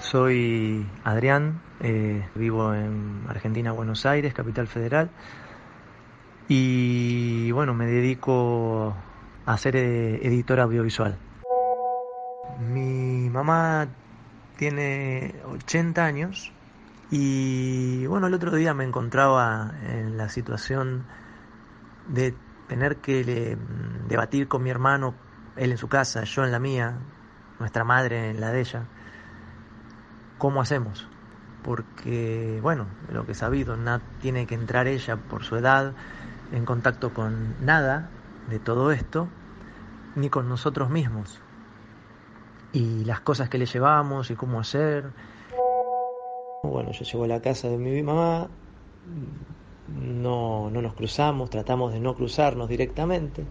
Soy Adrián, eh, vivo en Argentina, Buenos Aires, capital federal. Y bueno, me dedico a ser eh, editor audiovisual. Mi mamá tiene 80 años y bueno, el otro día me encontraba en la situación de tener que debatir con mi hermano, él en su casa, yo en la mía, nuestra madre en la de ella ¿cómo hacemos? Porque, bueno, lo que he sabido, no tiene que entrar ella por su edad en contacto con nada de todo esto, ni con nosotros mismos. Y las cosas que le llevamos y cómo hacer. Bueno, yo llego a la casa de mi mamá, no, no nos cruzamos, tratamos de no cruzarnos directamente.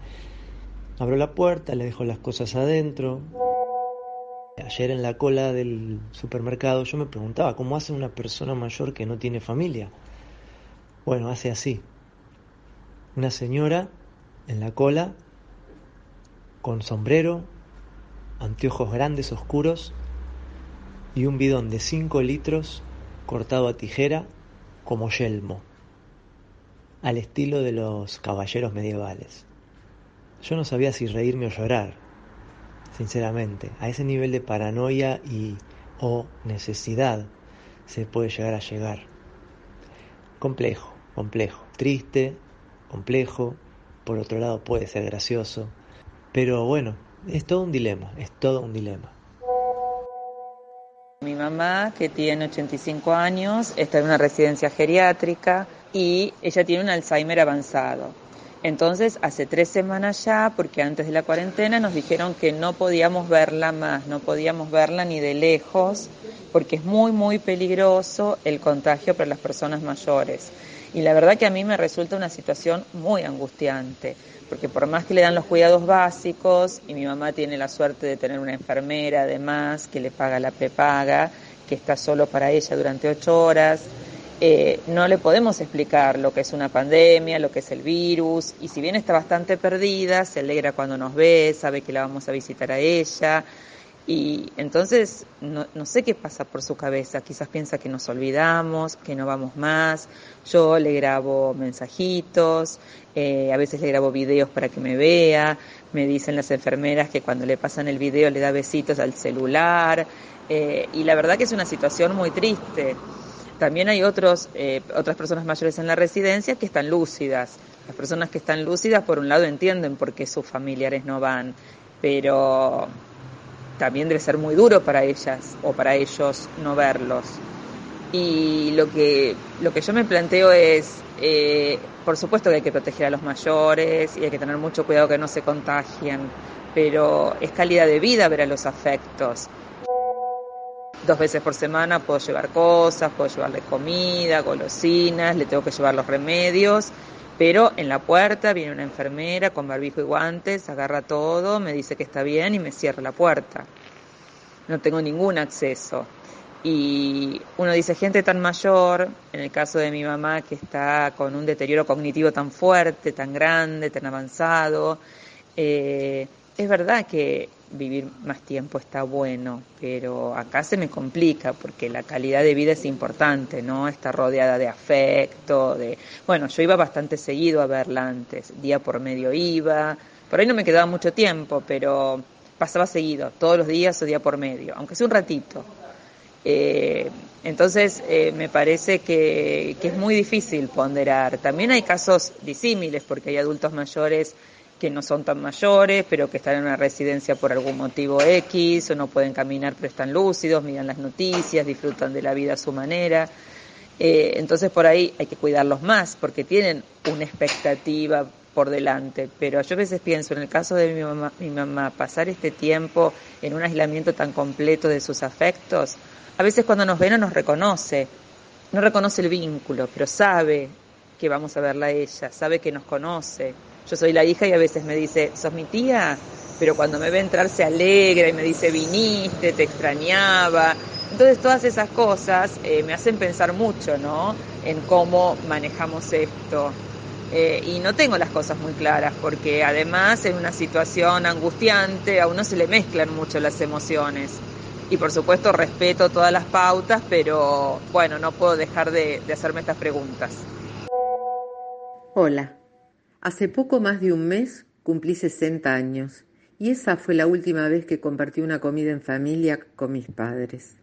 Abro la puerta, le dejo las cosas adentro, Ayer en la cola del supermercado yo me preguntaba cómo hace una persona mayor que no tiene familia. Bueno, hace así. Una señora en la cola con sombrero, anteojos grandes oscuros y un bidón de 5 litros cortado a tijera como yelmo, al estilo de los caballeros medievales. Yo no sabía si reírme o llorar sinceramente. A ese nivel de paranoia y o necesidad se puede llegar a llegar. Complejo, complejo, triste, complejo, por otro lado puede ser gracioso, pero bueno, es todo un dilema, es todo un dilema. Mi mamá, que tiene 85 años, está en una residencia geriátrica y ella tiene un Alzheimer avanzado. Entonces, hace tres semanas ya, porque antes de la cuarentena nos dijeron que no podíamos verla más, no podíamos verla ni de lejos, porque es muy, muy peligroso el contagio para las personas mayores. Y la verdad que a mí me resulta una situación muy angustiante, porque por más que le dan los cuidados básicos, y mi mamá tiene la suerte de tener una enfermera además, que le paga la prepaga, que está solo para ella durante ocho horas, eh, no le podemos explicar lo que es una pandemia, lo que es el virus, y si bien está bastante perdida, se alegra cuando nos ve, sabe que la vamos a visitar a ella, y entonces no, sé qué pasa por su cabeza, quizás piensa que nos olvidamos, que no vamos más, yo le grabo mensajitos, eh, a veces le grabo videos para que me vea, me dicen las enfermeras que cuando le pasan el video le da besitos al celular, eh, y la verdad que es una situación muy triste. También hay otros, eh, otras personas mayores en la residencia que están lúcidas. Las personas que están lúcidas, por un lado, entienden por qué sus familiares no van, pero también debe ser muy duro para ellas o para ellos no verlos. Y lo que, lo que yo me planteo es, eh, por supuesto que hay que proteger a los mayores y hay que tener mucho cuidado que no se contagien, pero es calidad de vida ver a los afectos dos veces por semana puedo llevar cosas, puedo llevarle comida, golosinas, le tengo que llevar los remedios, pero en la puerta viene una enfermera con barbijo y guantes, agarra todo, me dice que está bien y me cierra la puerta. No tengo ningún acceso. Y uno dice, gente tan mayor, en el caso de mi mamá que está con un deterioro cognitivo tan fuerte, tan grande, tan avanzado, eh, es verdad que vivir más tiempo está bueno, pero acá se me complica porque la calidad de vida es importante, ¿no? Está rodeada de afecto, de... Bueno, yo iba bastante seguido a verla antes, día por medio iba, por ahí no me quedaba mucho tiempo, pero pasaba seguido, todos los días o día por medio, aunque sea un ratito. Eh, entonces, eh, me parece que, que es muy difícil ponderar. También hay casos disímiles, porque hay adultos mayores que no son tan mayores, pero que están en una residencia por algún motivo X, o no pueden caminar pero están lúcidos, miran las noticias, disfrutan de la vida a su manera. Eh, entonces por ahí hay que cuidarlos más, porque tienen una expectativa por delante. Pero yo a veces pienso, en el caso de mi mamá, mi mamá, pasar este tiempo en un aislamiento tan completo de sus afectos, a veces cuando nos ve no nos reconoce, no reconoce el vínculo, pero sabe que vamos a verla a ella, sabe que nos conoce, yo soy la hija y a veces me dice, ¿sos mi tía? Pero cuando me ve entrar se alegra y me dice, viniste, te extrañaba. Entonces todas esas cosas eh, me hacen pensar mucho, ¿no? En cómo manejamos esto. Eh, y no tengo las cosas muy claras porque además en una situación angustiante a uno se le mezclan mucho las emociones. y por supuesto respeto todas las pautas, pero bueno, no puedo dejar de, de hacerme estas preguntas. Hola, hace poco más de un mes cumplí 60 años y esa fue la última vez que compartí una comida en familia con mis padres.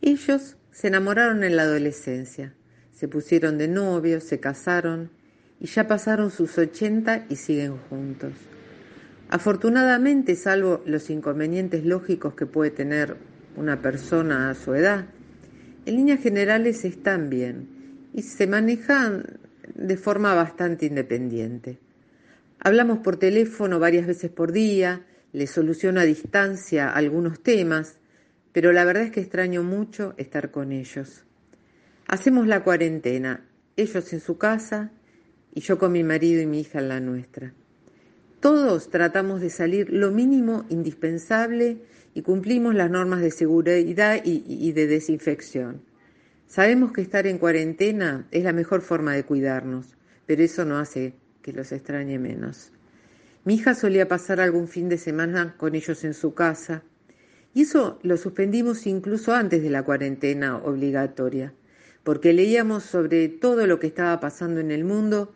Ellos se enamoraron en la adolescencia, se pusieron de novios, se casaron y ya pasaron sus 80 y siguen juntos. Afortunadamente, salvo los inconvenientes lógicos que puede tener una persona a su edad, en líneas generales están bien y se manejan de forma bastante independiente. Hablamos por teléfono varias veces por día, le soluciono a distancia algunos temas, pero la verdad es que extraño mucho estar con ellos. Hacemos la cuarentena, ellos en su casa y yo con mi marido y mi hija en la nuestra. Todos tratamos de salir lo mínimo indispensable y cumplimos las normas de seguridad y, de desinfección. Sabemos que estar en cuarentena es la mejor forma de cuidarnos, pero eso no hace que los extrañe menos. Mi hija solía pasar algún fin de semana con ellos en su casa, y eso lo suspendimos incluso antes de la cuarentena obligatoria, porque leíamos sobre todo lo que estaba pasando en el mundo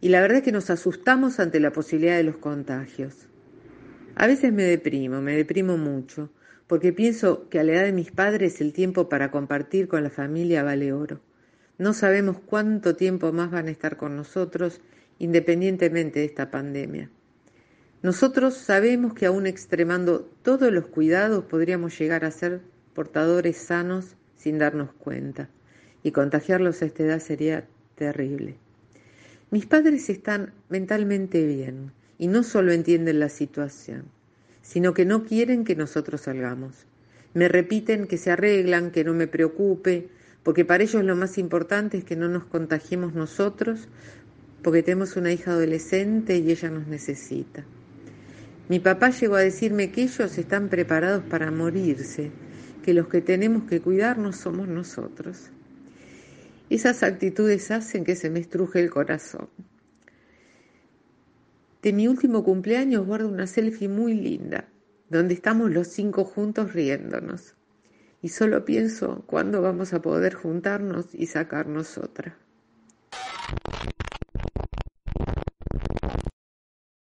y la verdad es que nos asustamos ante la posibilidad de los contagios. A veces me deprimo, me deprimo mucho, porque pienso que a la edad de mis padres el tiempo para compartir con la familia vale oro. No sabemos cuánto tiempo más van a estar con nosotros independientemente de esta pandemia. Nosotros sabemos que aún extremando todos los cuidados podríamos llegar a ser portadores sanos sin darnos cuenta, y contagiarlos a esta edad sería terrible. Mis padres están mentalmente bien y no solo entienden la situación, sino que no quieren que nosotros salgamos. Me repiten que se arreglan, que no me preocupe, porque para ellos lo más importante es que no nos contagiemos nosotros, porque tenemos una hija adolescente y ella nos necesita. Mi papá llegó a decirme que ellos están preparados para morirse, que los que tenemos que cuidarnos somos nosotros. Esas actitudes hacen que se me estruje el corazón. De mi último cumpleaños guardo una selfie muy linda, donde estamos los cinco juntos riéndonos. Y solo pienso cuándo vamos a poder juntarnos y sacarnos otra.